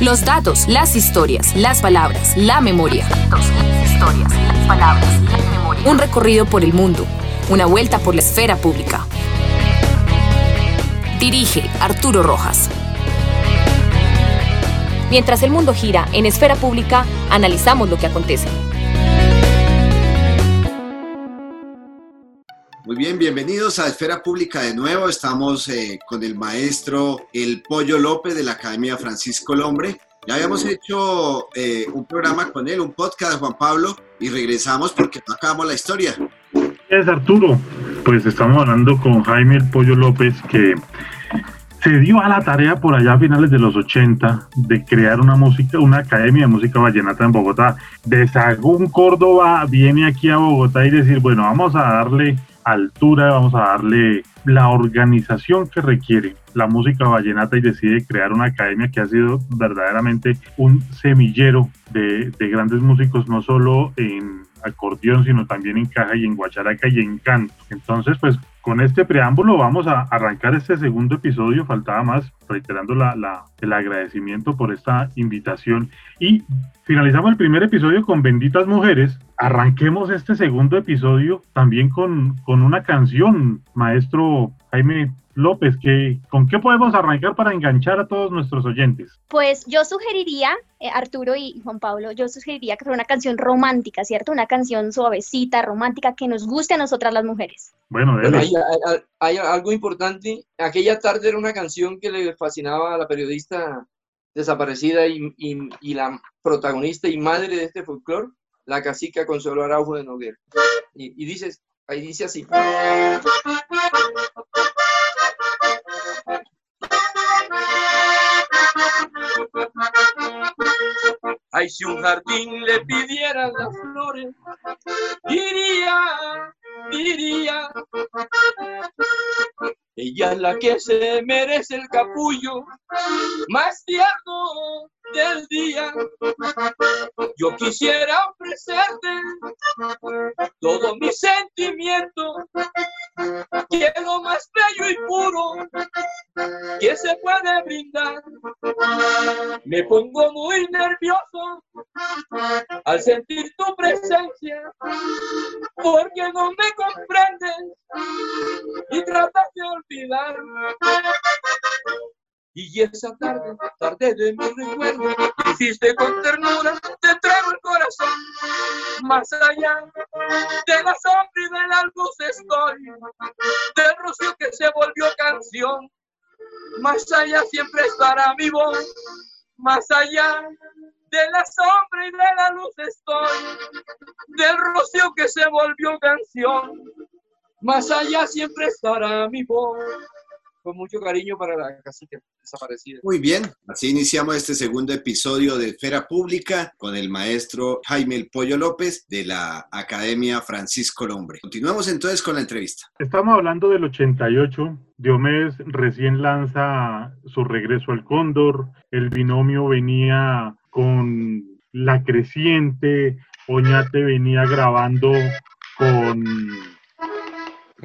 Los datos, las historias, las palabras, la memoria. historias, las palabras, la memoria. Un recorrido por el mundo, una vuelta por la esfera pública. Dirige Arturo Rojas. Mientras el mundo gira en esfera pública, analizamos lo que acontece. Muy bien, bienvenidos a Esfera Pública de nuevo. Estamos eh, con el maestro El Pollo López de la Academia Francisco Lombre. Ya habíamos hecho eh, un programa con él, un podcast, Juan Pablo, y regresamos porque no acabamos la historia. Es Arturo. Pues estamos hablando con Jaime El Pollo López, que se dio a la tarea por allá a finales de los 80 de crear una música, una academia de música vallenata en Bogotá. De Sagún, Córdoba, viene aquí a Bogotá y decir, bueno, vamos a darle altura, vamos a darle la organización que requiere la música vallenata y decide crear una academia que ha sido verdaderamente un semillero de, de grandes músicos, no solo en acordeón, sino también en caja y en guacharaca y en canto. Entonces, pues con este preámbulo vamos a arrancar este segundo episodio, faltaba más, reiterando la, la, el agradecimiento por esta invitación. Y finalizamos el primer episodio con Benditas Mujeres. Arranquemos este segundo episodio también con, con una canción, maestro Jaime López, que, ¿con qué podemos arrancar para enganchar a todos nuestros oyentes? Pues yo sugeriría, eh, Arturo y Juan Pablo, yo sugeriría que fuera una canción romántica, ¿cierto? Una canción suavecita, romántica, que nos guste a nosotras las mujeres. Bueno, bueno hay, hay, hay, algo importante. Aquella tarde era una canción que le fascinaba a la periodista desaparecida y, y, la protagonista y madre de este folclore, la cacica Consuelo Araujo de Noguera. Y, dices, ahí dice así. Ay, si un jardín le pidiera las flores, diría, diría, ella es la que se merece el capullo más tierno del día. Yo quisiera ofrecerte todo mi sentimiento, que lo más bello y puro que se puede brindar. Me pongo muy nervioso al sentir tu presencia, porque no me comprendes y tratas de olvidar. Y esa tarde, tarde de mi recuerdo, hiciste con ternura, te traigo el corazón. Más allá de la sombra y de la luz estoy, del rocío que se volvió canción. Más allá siempre estará mi voz, más allá de la sombra y de la luz estoy, del rocío que se volvió canción. Más allá siempre estará mi voz con mucho cariño para la cacique desaparecida. Muy bien, así iniciamos este segundo episodio de Esfera Pública con el maestro Jaime El Pollo López de la Academia Francisco Lombre. Continuamos entonces con la entrevista. Estamos hablando del 88. Diomedes recién lanza su regreso al Cóndor. El binomio venía con La Creciente. Oñate venía grabando con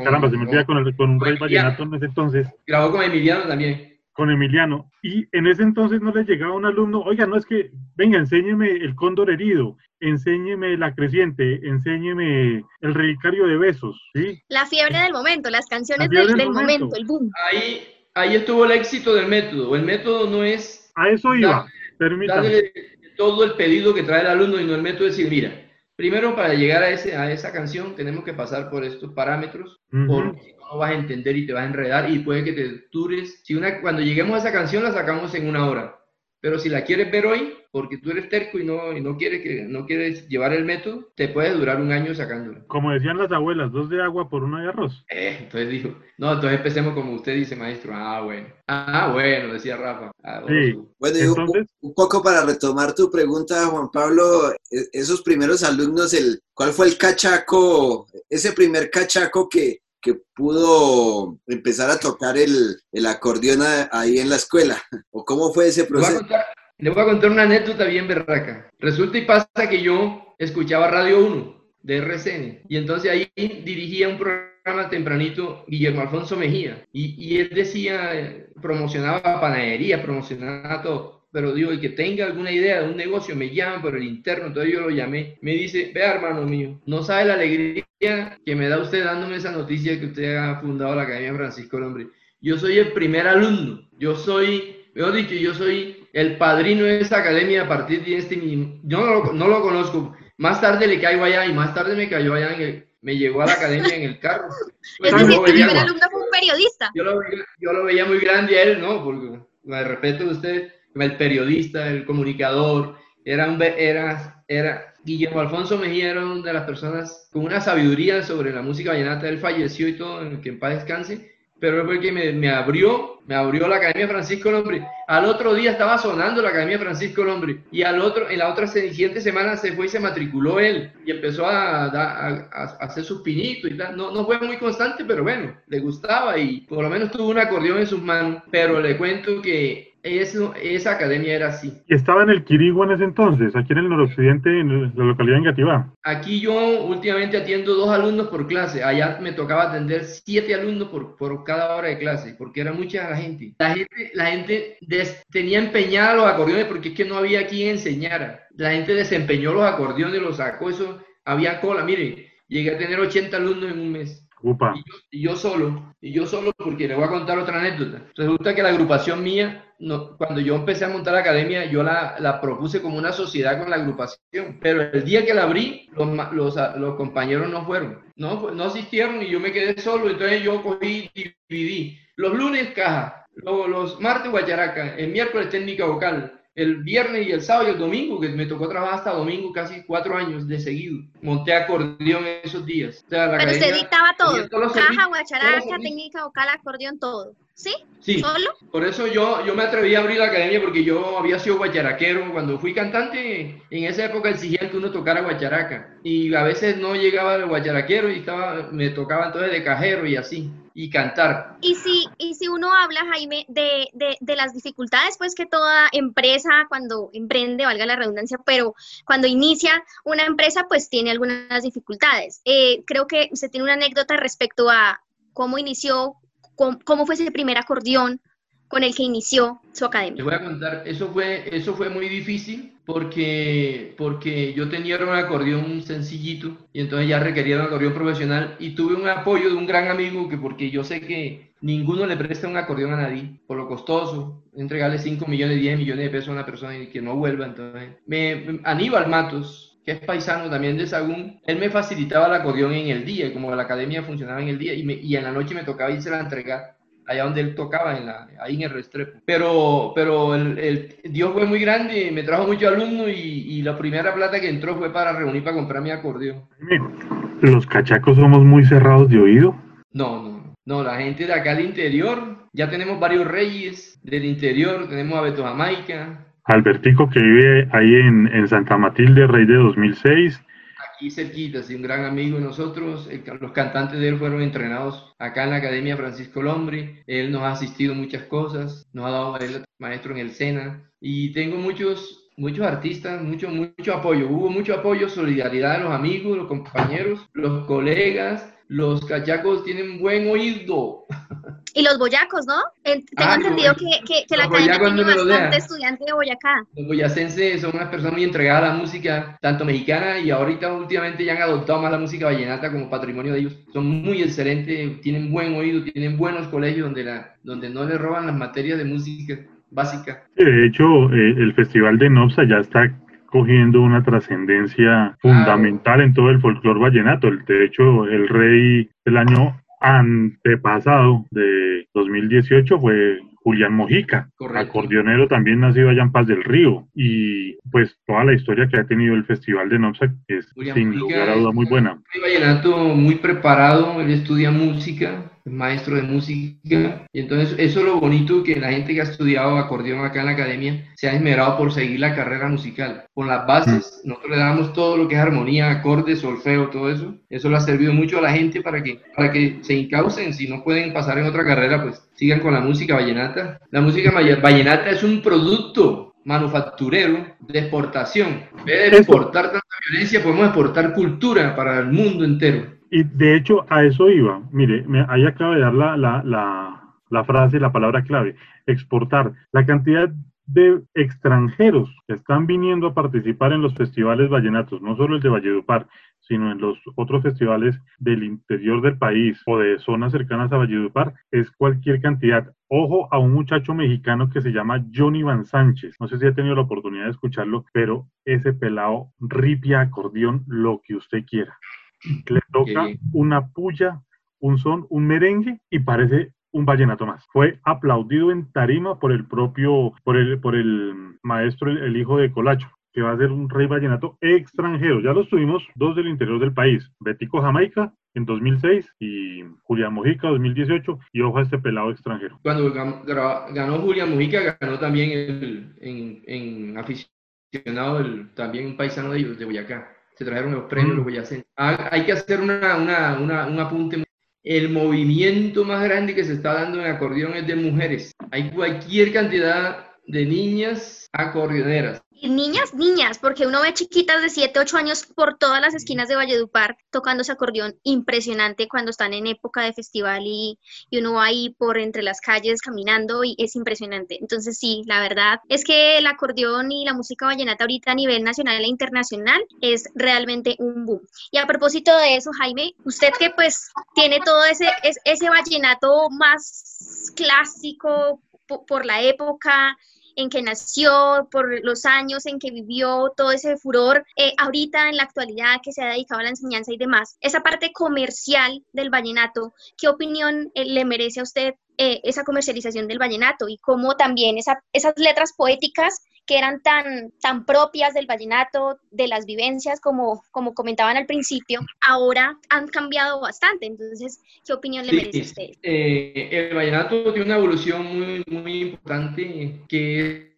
Caramba, se me olvida con, el, con un rey vallenato en ese entonces. Grabó con Emiliano también. Con Emiliano. Y en ese entonces no le llegaba un alumno, oiga, no es que, venga, enséñeme el cóndor herido, enséñeme la creciente, enséñeme el relicario de besos, ¿sí? La fiebre del momento, las canciones del, del momento. momento. el boom. Ahí, ahí estuvo el éxito del método. El método no es... A eso iba, permítame. todo el pedido que trae el alumno y no el método es decir, mira, Primero, para llegar a, ese, a esa canción, tenemos que pasar por estos parámetros, uh -huh. porque no vas a entender y te vas a enredar y puede que te dures. Si una, cuando lleguemos a esa canción, la sacamos en una hora. Pero si la quieres ver hoy, porque tú eres terco y no, y no, quieres, que, no quieres llevar el método, te puede durar un año sacándola. Como decían las abuelas, dos de agua por una de arroz. Eh, entonces dijo, no, entonces empecemos como usted dice, maestro. Ah, bueno. Ah, bueno, decía Rafa. Ah, sí. Bueno, entonces, un, un, poco para retomar tu pregunta, Juan Pablo, esos primeros alumnos, el, ¿cuál fue el cachaco, ese primer cachaco que, que pudo empezar a tocar el, el acordeón ahí en la escuela? ¿O cómo fue ese proceso? Le voy a contar una anécdota bien berraca. Resulta y pasa que yo escuchaba Radio 1 de RCN y entonces ahí dirigía un programa tempranito Guillermo Alfonso Mejía y, él decía, promocionaba panadería, promocionaba todo. Pero digo, el que tenga alguna idea de un negocio, me llama por el interno, entonces yo lo llamé. Me dice, vea hermano mío, no sabe la alegría que me da usted dándome esa noticia que usted ha fundado la Academia Francisco Hombre. Yo soy el primer alumno, yo soy, mejor dicho, yo soy el padrino de esa academia a partir de este mismo. Yo no lo, no lo conozco, más tarde le caigo allá y más tarde me cayó allá en el, me llegó a la academia en el carro. es decir, tu primer alumno fue un periodista. Yo lo, yo lo, veía muy grande a él, ¿no? Porque me respeto de usted, el periodista, el comunicador, era un, era, era, Guillermo Alfonso Mejía era una de las personas con una sabiduría sobre la música vallenata, él falleció y todo, en que en paz descanse, pero fue el que me, me, abrió, me abrió la Academia Francisco Lombre. Al otro día estaba sonando la Academia Francisco Lombre y al otro, en la otra siguiente semana se fue y se matriculó él y empezó a, a, a, hacer sus pinitos y tal. No, no fue muy constante, pero bueno, le gustaba y por lo menos tuvo un acordeón en sus manos. Pero le cuento que eso, esa academia era así. ¿Y estaba en el Quirigua en ese entonces, aquí en el noroccidente, en la localidad de Engativá? Aquí yo últimamente atiendo dos alumnos por clase. Allá me tocaba atender siete alumnos por, por cada hora de clase, porque era mucha la gente. La gente, la gente tenía empeñada los acordeones porque es que no había quien enseñara. La gente desempeñó los acordeones, los sacó, eso había cola. Mire, llegué a tener 80 alumnos en un mes. Y yo, solo, y yo solo porque le voy a contar otra anécdota. Resulta que la agrupación mía, no, cuando yo empecé a montar la academia, yo la, la, propuse como una sociedad con la agrupación, pero el día que la abrí, los, los, los compañeros no fueron, no, no asistieron y yo me quedé solo, entonces yo cogí y dividí. Los lunes caja, los, los martes guacharaca, el miércoles técnica vocal, el viernes y el sábado y el domingo, que me tocó trabajar hasta domingo casi cuatro años de seguido. Monté acordeón esos días. Pero usted dictaba todo, caja, guacharaca, técnica vocal, acordeón, todo. ¿Sí? Sí. ¿Solo? Por eso yo, yo me atreví a abrir la academia porque yo había sido guacharaquero. Cuando fui cantante, en esa época exigían que uno tocara guacharaca. Y a veces no llegaba el guacharaquero y estaba, me tocaba entonces de cajero y así y cantar. Y si, y si uno habla, Jaime, de, de, de, las dificultades, pues que toda empresa cuando emprende, valga la redundancia, pero cuando inicia una empresa, pues tiene algunas dificultades. Eh, creo que usted tiene una anécdota respecto a cómo inició, cómo, cómo fue ese primer acordeón, con el que inició su academia. Le voy a contar, eso fue, eso fue muy difícil porque, porque yo tenía un acordeón sencillito y entonces ya requería un acordeón profesional y tuve un apoyo de un gran amigo que porque yo sé que ninguno le presta un acordeón a nadie por lo costoso, entregarle 5 millones, 10 millones de pesos a una persona y que no vuelva, entonces me, Aníbal Matos, que es paisano también de Sagún, él me facilitaba el acordeón en el día, como la academia funcionaba en el día, y, me, y en la noche me tocaba irse a entregar allá donde él tocaba, en la, ahí en el Restrepo. Pero, pero el, Dios fue muy grande, me trajo muchos alumnos y, y, la primera plata que entró fue para reunir para comprar mi acordeón. ¿Los cachacos somos muy cerrados de oído? No, no, no, la gente de acá del interior, ya tenemos varios reyes del interior, tenemos a Beto Jamaica. Albertico que vive ahí en, en Santa Matilde, rey de 2006 aquí cerquita, sí, un gran amigo de nosotros. los cantantes de él fueron entrenados acá en la Academia Francisco Lombre. Él nos ha asistido muchas cosas, nos ha dado el maestro en el SENA. Y tengo muchos, muchos artistas, mucho, mucho apoyo. Hubo mucho apoyo, solidaridad de los amigos, los compañeros, los colegas. Los cachacos tienen buen oído. Y los boyacos, ¿no? tengo ah, entendido que, que, la academia tiene bastante estudiante de Boyacá. Los boyacenses son unas personas muy entregadas a la música, tanto mexicana y ahorita últimamente ya han adoptado más la música vallenata como patrimonio de ellos. Son muy excelentes, tienen buen oído, tienen buenos colegios donde, la, donde no le roban las materias de música básica. De hecho, eh, el Festival de Nopsa ya está cogiendo una trascendencia fundamental en todo el folclore vallenato. De hecho, el rey del año antepasado de 2018 fue Julián Mojica, acordeonero también nacido allá en Paz del Río. Y pues toda la historia que ha tenido el Festival de Nopsa es sin lugar a duda muy buena. Un vallenato muy preparado, él estudia música, maestro de música. Y entonces eso es lo bonito que la gente que ha estudiado acordeón acá en la academia se ha esmerado por seguir la carrera musical. Con las bases, mm. nosotros le damos todo lo que es armonía, acordes, solfeo, todo eso. Eso le ha servido mucho a la gente para que, para que se incaucen. Si no pueden pasar en otra carrera, pues sigan con la música vallenata. La música vallenata es un producto manufacturero de exportación. En vez de exportar tanta violencia, podemos exportar cultura para el mundo entero. Y de hecho, a eso iba. Mire, me, ahí acaba de dar la, la, la, frase, la palabra clave, exportar. La cantidad de extranjeros que están viniendo a participar en los festivales vallenatos, no solo el de Valledupar, sino en los otros festivales del interior del país o de zonas cercanas a Valledupar, es cualquier cantidad. Ojo a un muchacho mexicano que se llama Johnny Van Sánchez. No sé si ha tenido la oportunidad de escucharlo, pero ese pelado ripia acordeón lo que usted quiera. Le toca una puya, un son, un merengue y parece un vallenato más. Fue aplaudido en tarima por el propio, por el, por el maestro, el hijo de Colacho que va a ser un rey vallenato extranjero. Ya los tuvimos dos del interior del país, Betico Jamaica en 2006 y Julián Mojica 2018 y ojo a este pelado extranjero. Cuando ganó Julián Mojica, ganó también el, en, en aficionado, el, también un paisano de de Boyacá. Se trajeron los premios los boyacenses. Ah, hay que hacer una, una, una, un apunte. El movimiento más grande que se está dando en acordeón es de mujeres. Hay cualquier cantidad de niñas acordeoneras niñas, niñas, porque uno ve chiquitas de 7, 8 años por todas las esquinas de Valledupar tocando ese acordeón impresionante cuando están en época de festival y, uno va ahí por entre las calles caminando y es impresionante. Entonces sí, la verdad es que el acordeón y la música vallenata ahorita a nivel nacional e internacional es realmente un boom. Y a propósito de eso, Jaime, usted que pues tiene todo ese, ese vallenato más clásico por la época, en que nació, por los años en que vivió, todo ese furor, eh, ahorita en la actualidad que se ha dedicado a la enseñanza y demás. Esa parte comercial del vallenato, ¿qué opinión eh, le merece a usted eh, esa comercialización del vallenato y cómo también esas letras poéticas que eran tan, tan propias del vallenato, de las vivencias, como, como comentaban al principio, ahora han cambiado bastante. Entonces, ¿qué opinión le merece a usted? Eh, el vallenato tiene una evolución muy, muy importante que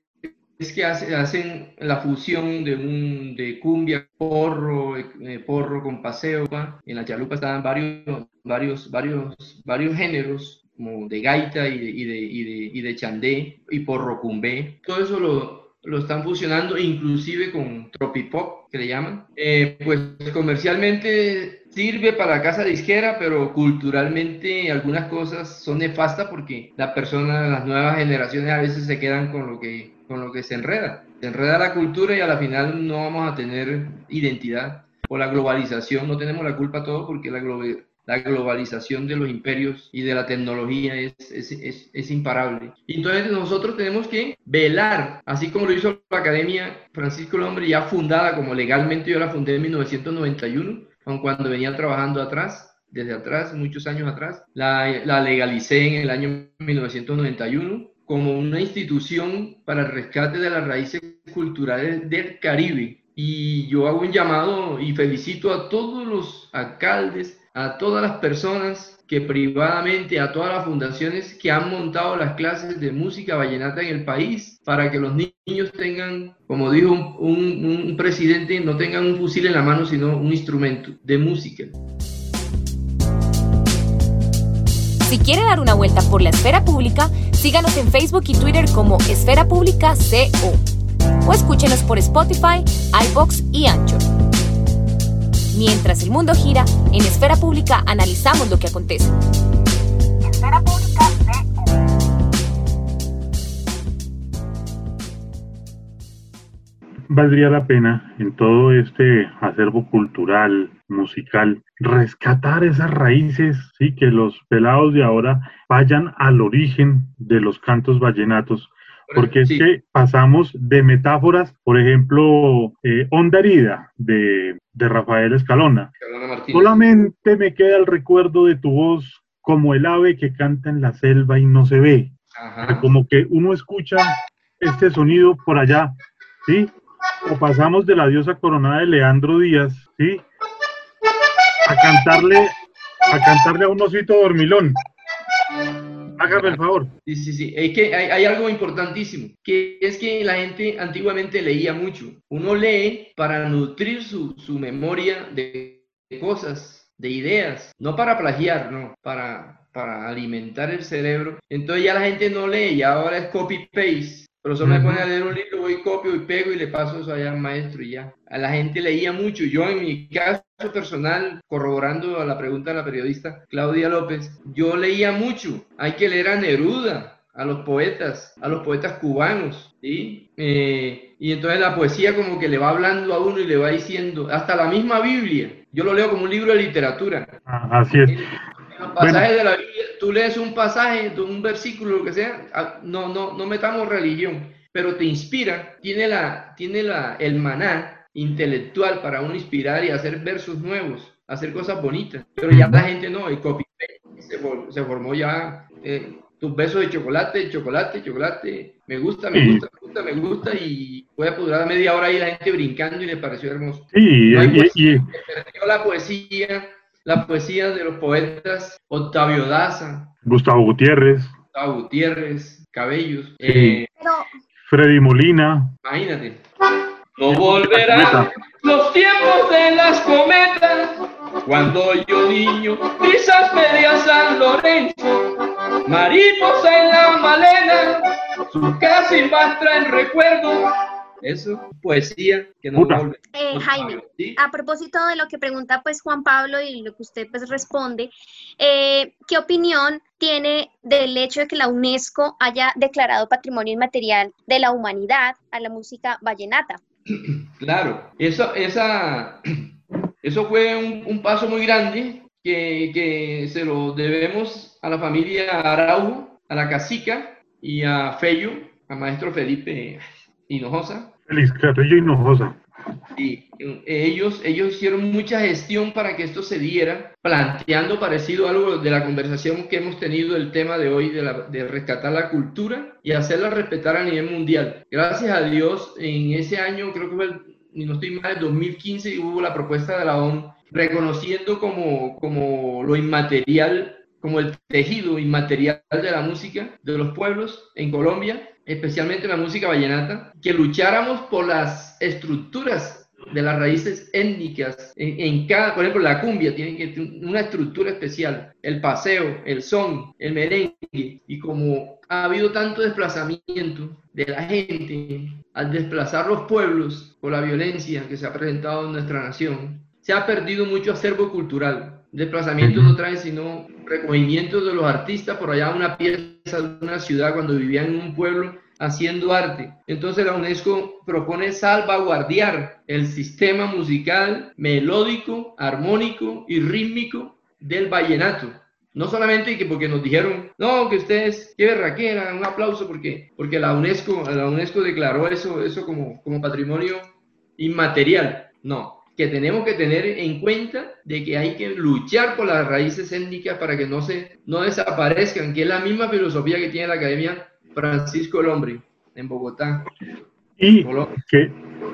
es que hacen la fusión de un de cumbia, porro, eh, porro con paseo. En la chalupa estaban varios, varios, varios, varios géneros como de gaita y de, y de, y de, y de chandé y porro cumbé. Todo eso lo, lo están fusionando inclusive con Tropipop, que le llaman. Eh, pues comercialmente sirve para casa disquera, pero culturalmente algunas cosas son nefastas porque las personas, las nuevas generaciones a veces se quedan con lo que, con lo que se enreda. Se enreda la cultura y a la final no vamos a tener identidad. O la globalización, no tenemos la culpa todo porque la globalización la globalización de los imperios y de la tecnología es, es, es, imparable. Y entonces nosotros tenemos que velar, así como lo hizo la Academia Francisco Lombre, ya fundada como legalmente yo la fundé en 1991, aun cuando venía trabajando atrás, desde atrás, muchos años atrás, la, la legalicé en el año 1991 como una institución para el rescate de las raíces culturales del Caribe. Y yo hago un llamado y felicito a todos los alcaldes, a todas las personas que privadamente, a todas las fundaciones que han montado las clases de música vallenata en el país para que los niños tengan, como dijo un, presidente, no tengan un fusil en la mano, sino un instrumento de música. Si quiere dar una vuelta por la esfera pública, síganos en Facebook y Twitter como Esfera Pública CO o escúchenos por Spotify, iBox y Anchor. Mientras el mundo gira, en Esfera Pública analizamos lo que acontece. Esfera Pública Valdría la pena en todo este acervo cultural, musical, rescatar esas raíces, sí, que los pelados de ahora vayan al origen de los cantos vallenatos, porque es que pasamos de metáforas, por ejemplo, eh, Onda Herida de, Rafael Escalona. Solamente me queda el recuerdo de tu voz como el ave que canta en la selva y no se ve. Como que uno escucha este sonido por allá, ¿sí? O pasamos de la diosa coronada de Leandro Díaz, ¿sí? A cantarle, a cantarle a un osito dormilón. Hágame el favor. Sí, sí, sí. Es que hay, algo importantísimo, que es que la gente antiguamente leía mucho. Uno lee para nutrir su, su memoria de cosas, de ideas, no para plagiar, no, para, para alimentar el cerebro. Entonces ya la gente no lee y ahora es copy-paste. profesor me pone a leer un libro, copio y pego y le paso eso allá al maestro y ya. A la gente leía mucho. Yo en mi caso personal, corroborando a la pregunta de la periodista Claudia López, yo leía mucho. Hay que leer a Neruda, a los poetas, a los poetas cubanos, ¿sí? Eh, y entonces la poesía como que le va hablando a uno y le va diciendo, hasta la misma Biblia. Yo lo leo como un libro de literatura. Ah, así es. Los pasajes de la Biblia, tú lees un pasaje, un versículo, lo que sea, ah, no, no, no metamos religión, pero te inspira, tiene, la, tiene la, el maná intelectual para uno inspirar y hacer versos nuevos, hacer cosas bonitas. Pero ya la gente no, el copy se, se formó ya eh, tus besos de chocolate, chocolate, chocolate, me gusta, me gusta, me gusta, me gusta, y puede durar media hora ahí la gente brincando y le pareció hermoso. Sí, y, la poesía, la poesía de los poetas Octavio Daza, Gustavo Gutiérrez, Gustavo Gutiérrez, Cabellos, eh, Freddy Molina. Imagínate. No volverán los tiempos de las cometas, cuando yo niño pisas media San Lorenzo, mariposa en la malena, su casa y en recuerdo. Eso, poesía que no vuelve. Eh, Jaime, a propósito de lo que pregunta pues Juan Pablo y lo que usted pues responde, eh, ¿qué opinión tiene del hecho de que la UNESCO haya declarado patrimonio inmaterial de la humanidad a la música vallenata? Claro, eso, esa, eso fue un, paso muy grande que, se lo debemos a la familia Araujo, a la cacica y a Fello, a maestro Felipe Hinojosa. Feliz Carrillo Hinojosa. Sí, ellos, ellos hicieron mucha gestión para que esto se diera, planteando parecido a algo de la conversación que hemos tenido el tema de hoy de, la, de rescatar la cultura y hacerla respetar a nivel mundial. Gracias a Dios, en ese año, creo que fue, el, no estoy mal, 2015, hubo la propuesta de la ONU reconociendo como, como lo inmaterial como el tejido inmaterial de la música de los pueblos en Colombia especialmente la música vallenata, que lucháramos por las estructuras de las raíces étnicas en, cada, por ejemplo, la cumbia tiene que una estructura especial, el paseo, el son, el merengue, y como ha habido tanto desplazamiento de la gente al desplazar los pueblos por la violencia que se ha presentado en nuestra nación, se ha perdido mucho acervo cultural. Desplazamiento no trae sino recogimiento de los artistas por allá una pieza de una ciudad cuando vivían en un pueblo haciendo arte. Entonces la UNESCO propone salvaguardiar el sistema musical melódico, armónico y rítmico del vallenato. No solamente que porque nos dijeron, no, que ustedes, qué berraquera, un aplauso porque, porque la UNESCO, la UNESCO declaró eso, eso como, como patrimonio inmaterial. No, que tenemos que tener en cuenta de que hay que luchar por las raíces étnicas para que no, se, no desaparezcan, que es la misma filosofía que tiene la Academia Francisco el Hombre en Bogotá. Y que,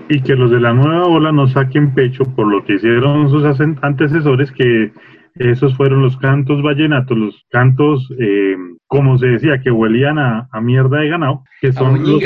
y que los de la nueva ola no saquen pecho por lo que hicieron sus antecesores, que esos fueron los cantos vallenatos, los cantos, eh, como se decía, que huelían a, mierda de ganado, que son los,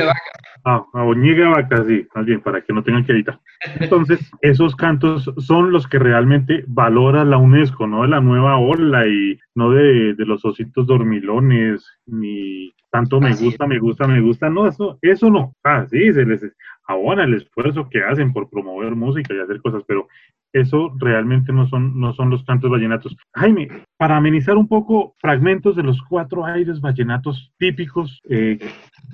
Ah, a Oñiga Vaca, sí, más bien, para que no tengan que editar. Entonces, esos cantos son los que realmente valora la UNESCO, no de la nueva ola y no de, de los ositos dormilones, ni tanto me gusta, me gusta, me gusta. No, eso, eso no. Ah, sí, se les abona el esfuerzo que hacen por promover música y hacer cosas, pero eso realmente no son, no son los cantos vallenatos. Jaime, para amenizar un poco fragmentos de los cuatro aires vallenatos típicos eh,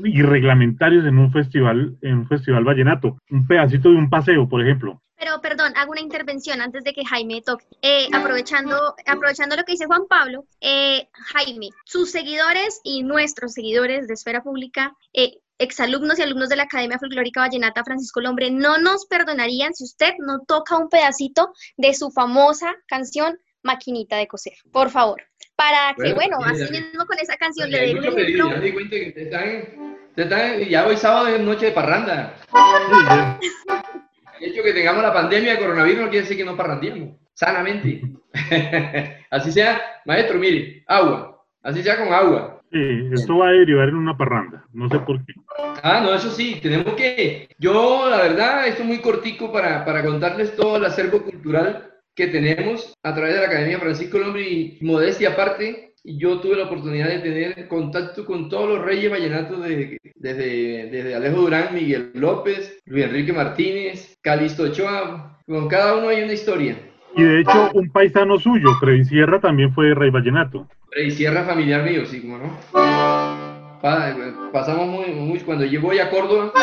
y reglamentarios en un festival, en un festival vallenato, un pedacito de un paseo, por ejemplo. Pero, perdón, hago una intervención antes de que Jaime toque. Eh, aprovechando, aprovechando lo que dice Juan Pablo, eh, Jaime, sus seguidores y nuestros seguidores de Esfera Pública eh, exalumnos y alumnos de la Academia Folclórica Vallenata Francisco Lombre no nos perdonarían si usted no toca un pedacito de su famosa canción Maquinita de coser, por favor. Para que, bueno, así mismo con esa canción le te están, ya hoy sábado es noche de parranda. El hecho que tengamos la pandemia de coronavirus no quiere decir que no parrandiemos, sanamente. así sea, maestro, mire, agua, así sea con agua Sí, esto va a derivar en una parranda, no sé por qué. Ah, no, eso sí, tenemos que, yo la verdad, esto es muy cortico para, para contarles todo el acervo cultural que tenemos a través de la Academia Francisco Lombre y modestia aparte, yo tuve la oportunidad de tener contacto con todos los reyes vallenatos de, desde, desde Alejo Durán, Miguel López, Luis Enrique Martínez, Calisto Ochoa. Con cada uno hay una historia. Y de hecho, un paisano suyo, Freddy Sierra, también fue rey vallenato. Freddy Sierra, familiar mío, sí, como no. pasamos muy, muy, cuando yo voy a Córdoba,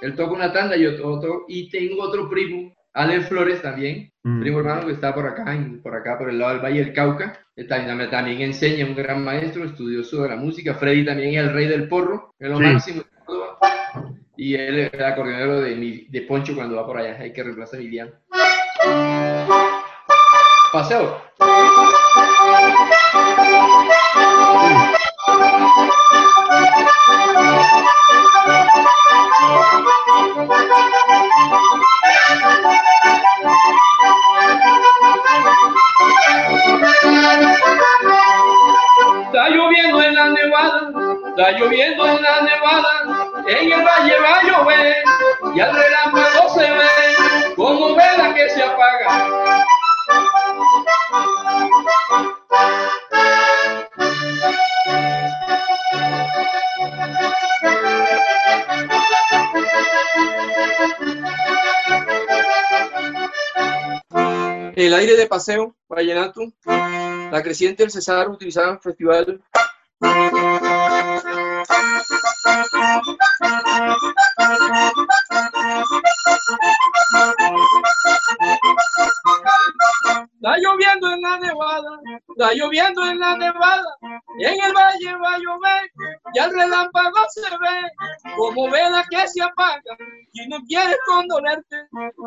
él toca una tanda y, otro, y tengo otro primo Allen Flores también, mm. primo hermano que está por acá, por acá, por el lado del Valle del Cauca. también, también enseña, un gran maestro, estudioso de la música. Freddy también es el rey del porro, es lo máximo. Y él es el acordeonero de, de Poncho cuando va por allá. Hay que reemplazar a Emiliano. Paseo. Está de paseo, vallenato, la creciente del Cesar utilizada en el festival. Está lloviendo en la nevada, está lloviendo en la nevada, y en el valle va a llover, y el relámpago se ve, como vela que se apaga, y no quieres condolerte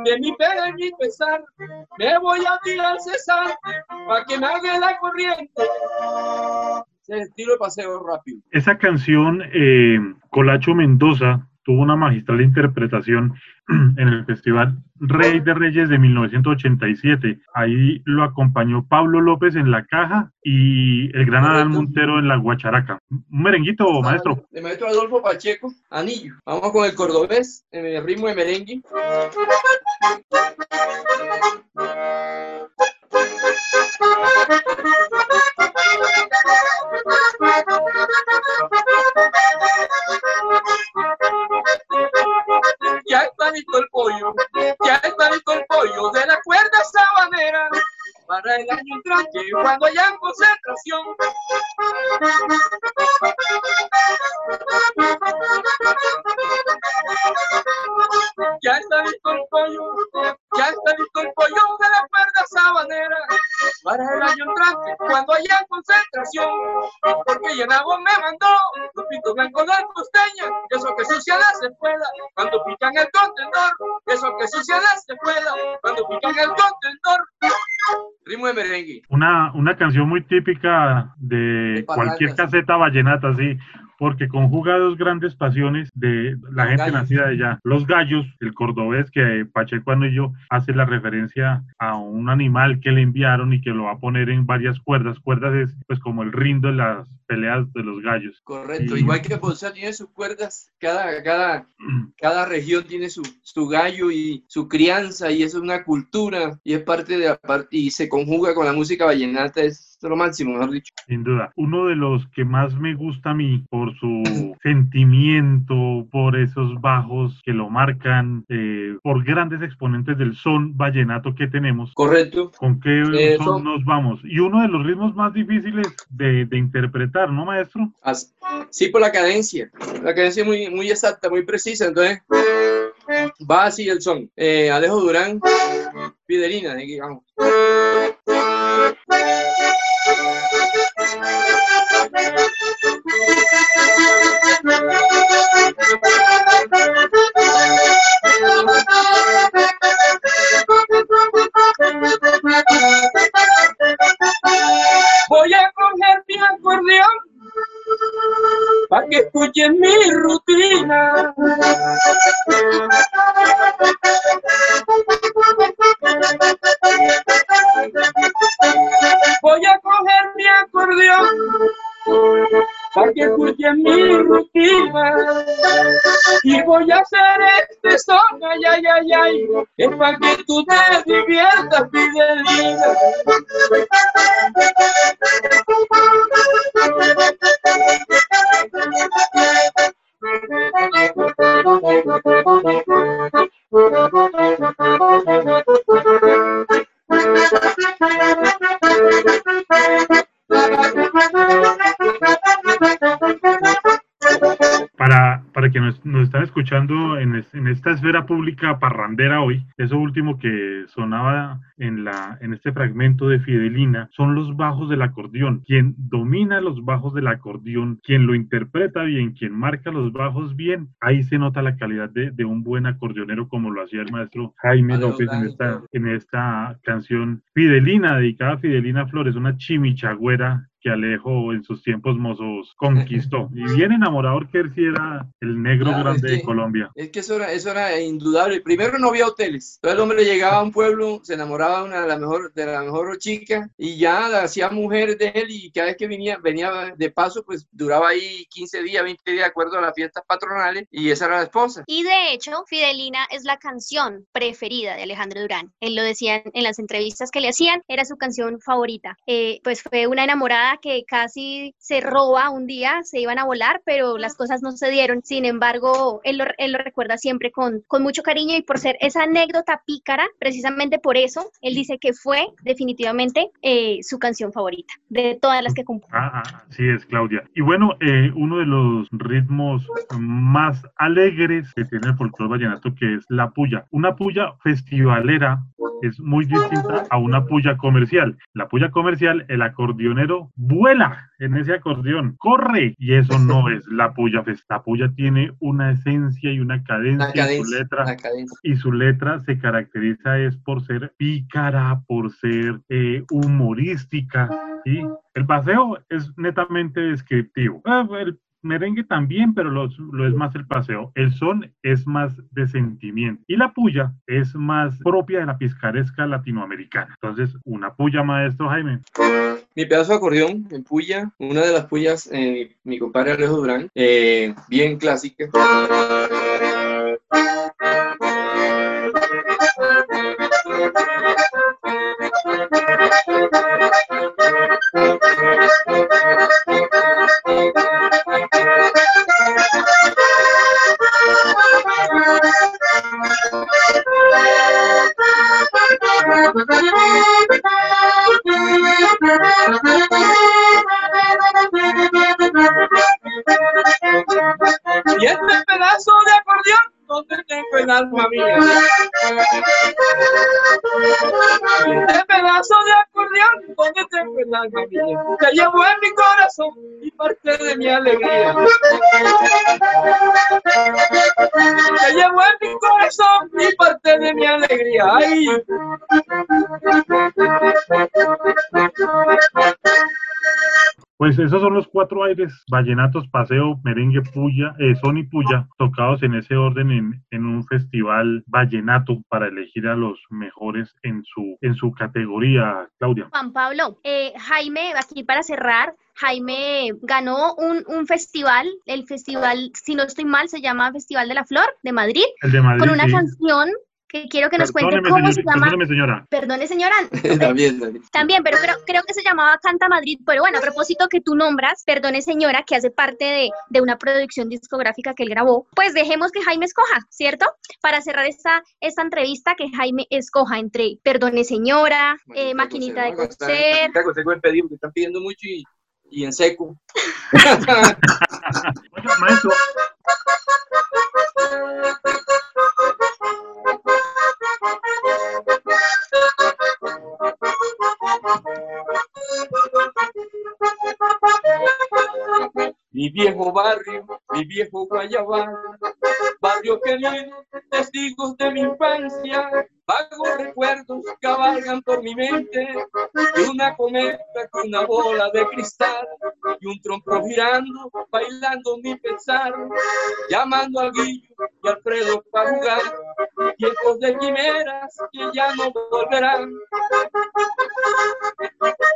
de mi pena y mi pesar, me voy a tirar al César, para que me haga la corriente. Ese estilo de paseo rápido. Esa canción, eh, Colacho Mendoza, tuvo una magistral interpretación en el Festival Rey de Reyes de 1987. Ahí lo acompañó Pablo López en la caja y el gran Adán Montero en la guacharaca. Un merenguito, maestro. El maestro Adolfo Pacheco, Anillo. Vamos con el cordobés, en el ritmo de merengue. Listo el pollo, ya está listo el pollo de la cuerda sabanera para el año entrante cuando haya concentración. Ya está listo el pollo, ya está listo el pollo de la cuerda sabanera para el año entrante cuando haya concentración. Porque Llenabo me mandó los pitos blancos de costeña, eso que sucia la escuela cuando pican el contenedor, eso que sucia la escuela cuando pican el contenedor. Ritmo de merengue. Una, una canción muy típica de, cualquier caseta vallenata, sí, porque conjuga dos grandes pasiones de la gente nacida de allá. Los gallos, el cordobés que Pacheco yo hace la referencia a un animal que le enviaron y que lo va a poner en varias cuerdas. Cuerdas es pues como el rindo de las peleas de los gallos. Correcto, igual que Ponce tiene sus cuerdas, cada, cada, cada región tiene su, su gallo y su crianza y eso es una cultura y es parte de y se conjuga con la música vallenata, es lo máximo, mejor dicho. Sin duda. Uno de los que más me gusta a mí por su sentimiento, por esos bajos que lo marcan, eh, por grandes exponentes del son vallenato que tenemos. Correcto. ¿Con qué son nos vamos? Y uno de los ritmos más difíciles de, de interpretar ¿no, maestro? Sí, por la cadencia. La cadencia es muy, muy exacta, muy precisa. Entonces, va así el son. Eh, Alejo Durán, Fidelina, digamos. Voy a coger mi acordeón para que escuchen mi rutina. Escuchando en, es- en esta esfera pública parrandera hoy, eso último que sonaba en, la, en este fragmento de Fidelina son los bajos del acordeón. Quien domina los bajos del acordeón, quien lo interpreta bien, quien marca los bajos bien, ahí se nota la calidad de, de un buen acordeonero como lo hacía el maestro Jaime López en esta, en esta canción Fidelina, dedicada a Fidelina Flores, una chimichagüera que Alejo en sus tiempos mozos conquistó. Y bien enamorado que él sí era el negro Claro, grande es de que- Colombia. Es que eso era, eso era indudable. Primero no había hoteles. Entonces el hombre llegaba a un pueblo, se enamoraba de una la mejor, de la mejor chica y ya hacía mujer de él y cada vez que venía, venía de paso, pues duraba ahí 15 días, 20 días de acuerdo a las fiestas patronales y esa era la esposa. Y de hecho, Fidelina es la canción preferida de Alejandro Durán. Él lo decía en las entrevistas que le hacían, era su canción favorita. Eh, pues fue una enamorada que casi se roba un día, se iban a volar, pero las cosas no se dieron. Sin embargo, él lo, él lo recuerda siempre con, con mucho cariño y por ser esa anécdota pícara, precisamente por eso, él dice que fue definitivamente eh, su canción favorita de todas las que compuso. Ah, ah, así es, Claudia. Y bueno, eh, uno de los ritmos más alegres que tiene el folclore vallenato, que es la puya. Una puya festivalera es muy distinta a una puya comercial. La puya comercial, el acordeonero vuela en ese acordeón, corre, y eso no es la puya. fest- La puya tiene una esencia y una cadencia, La en su letra cadencia. y su letra se caracteriza es por ser pícara, por ser eh, humorística. ¿sí? El paseo es netamente descriptivo. Ah, el merengue también, pero lo, lo es más el paseo. El son es más de sentimiento. Y la puya es más propia de la piscaresca latinoamericana. Entonces, una puya, maestro Jaime. Mi pedazo de acordeón en puya, una de las puyas, eh, mi compadre Alejo Durán, eh, bien clásica. Y este pedazo de acordeón, donde tengo el alma mía. Este pedazo de mía. Te llevo en mi corazón y parte de mi alegría. Te llevo en mi corazón y parte de mi alegría. Ay. Pues esos son los cuatro aires, vallenatos, paseo, merengue, puya, eh, son y puya, tocados en ese orden en, en un festival vallenato para elegir a los mejores en su, en su categoría, Claudia. Juan Pablo, eh, Jaime, aquí para cerrar, Jaime ganó un, un festival, el festival, si no estoy mal, se llama Festival de la Flor de Madrid, El de Madrid. con una sí. canción que quiero que nos cuente cómo se llama. perdóneme, señora. Perdone, señora. También, también. También, pero creo, creo que se llamaba Canta Madrid. Pero bueno, a propósito que tú nombras, perdone, señora, que hace parte de, de una producción discográfica que él grabó, pues dejemos que Jaime escoja, ¿cierto? Para cerrar esta, esta entrevista, que Jaime escoja entre Perdone, señora, eh, Maquinita de Coser, están pidiendo mucho y, y en seco. Oiga, maestro, Mi viejo barrio, mi viejo Guayabal, barrio querido, testigos de mi infancia, vagos recuerdos cabalgan por mi mente, y una cometa con una bola de cristal, y un trompo girando, bailando mi pensar, llamando a Guillo y Alfredo para jugar, tiempos de quimeras que ya no volverán,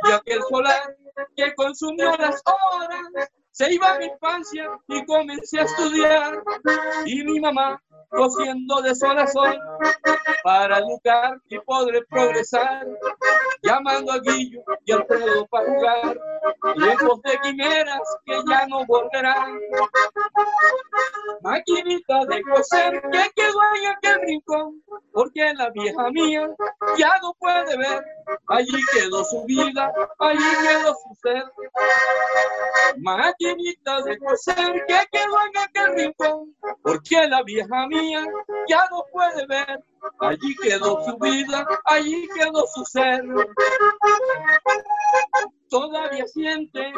y aquel solar que consumió las horas se iba mi infancia y comencé a estudiar. Y mi mamá cosiendo de sol a sol para educar y poder progresar. Llamando a Guillo y Alfredo para jugar. Lejos de quimeras que ya no volverán. Maquinita de coser que quedó en aquel rincón, porque la vieja mía ya no puede ver. Allí quedó su vida, allí quedó su ser maquinita de coser que quedó en aquel rincón, porque la vieja mía ya no puede ver. Allí quedó su vida, allí quedó su ser. Todavía siente,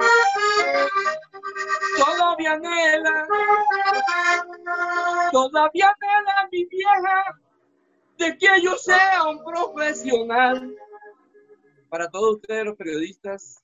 todavía anhela, todavía anhela mi vieja de que yo sea un profesional. Para todos ustedes los periodistas,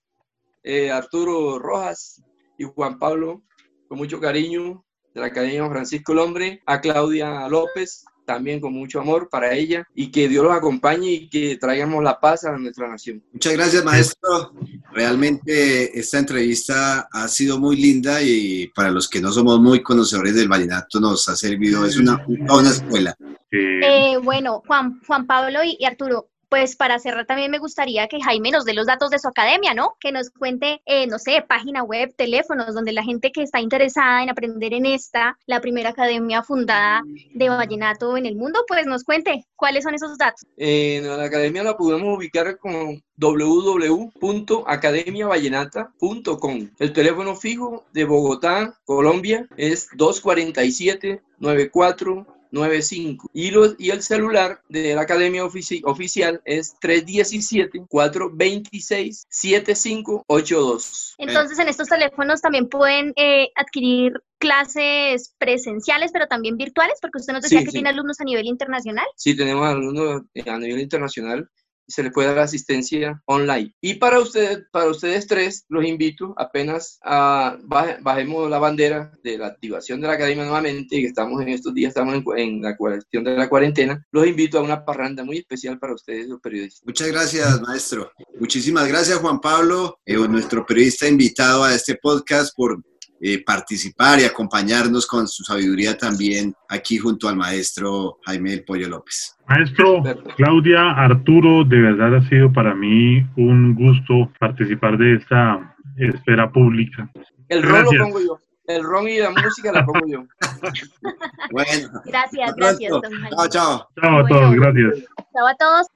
eh, Arturo Rojas y Juan Pablo, con mucho cariño, de la Academia Francisco Lombre, a Claudia López, también con mucho amor para ella y que Dios los acompañe y que traigamos la paz a nuestra nación. Muchas gracias, maestro. Realmente esta entrevista ha sido muy linda y para los que no somos muy conocedores del vallenato nos ha servido, es una, una escuela. Eh, bueno, Juan, Juan Pablo y Arturo, pues para cerrar también me gustaría que Jaime nos dé los datos de su academia, ¿no? Que nos cuente, eh, no sé, página web, teléfonos, donde la gente que está interesada en aprender en esta, la primera academia fundada de vallenato en el mundo, pues nos cuente cuáles son esos datos. En la academia la podemos ubicar con www.academiavallenata.com. El teléfono fijo de Bogotá, Colombia, es 247 94 95. Y, los, y el celular de la academia oficial es 317-426-7582. Entonces, en estos teléfonos también pueden eh, adquirir clases presenciales, pero también virtuales, porque usted nos decía que tiene alumnos a nivel internacional. Sí, tenemos alumnos a nivel internacional se les puede dar asistencia online. Y para ustedes, para ustedes tres, los invito apenas a bajemos la bandera de la activación de la academia nuevamente, que estamos en estos días, estamos en, la cuestión de la cuarentena, los invito a una parranda muy especial para ustedes, los periodistas. Muchas gracias, maestro. Muchísimas gracias, Juan Pablo, eh, nuestro periodista invitado a este podcast por eh, participar y acompañarnos con su sabiduría también aquí junto al maestro Jaime El Pollo López. Maestro, Claudia, Arturo, de verdad ha sido para mí un gusto participar de esta esfera pública. El ron lo pongo yo. El ron y la música la pongo yo. bueno. Gracias, gracias. Chao, chao. Chao a todos, gracias. Chao a todos.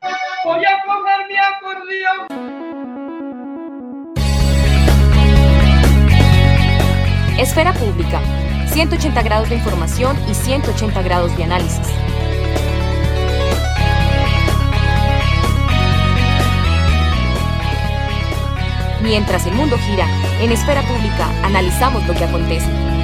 Voy a comer mi acordeón. Esfera Pública, 180 grados de información y 180 grados de análisis. Mientras el mundo gira, en Esfera Pública analizamos lo que acontece.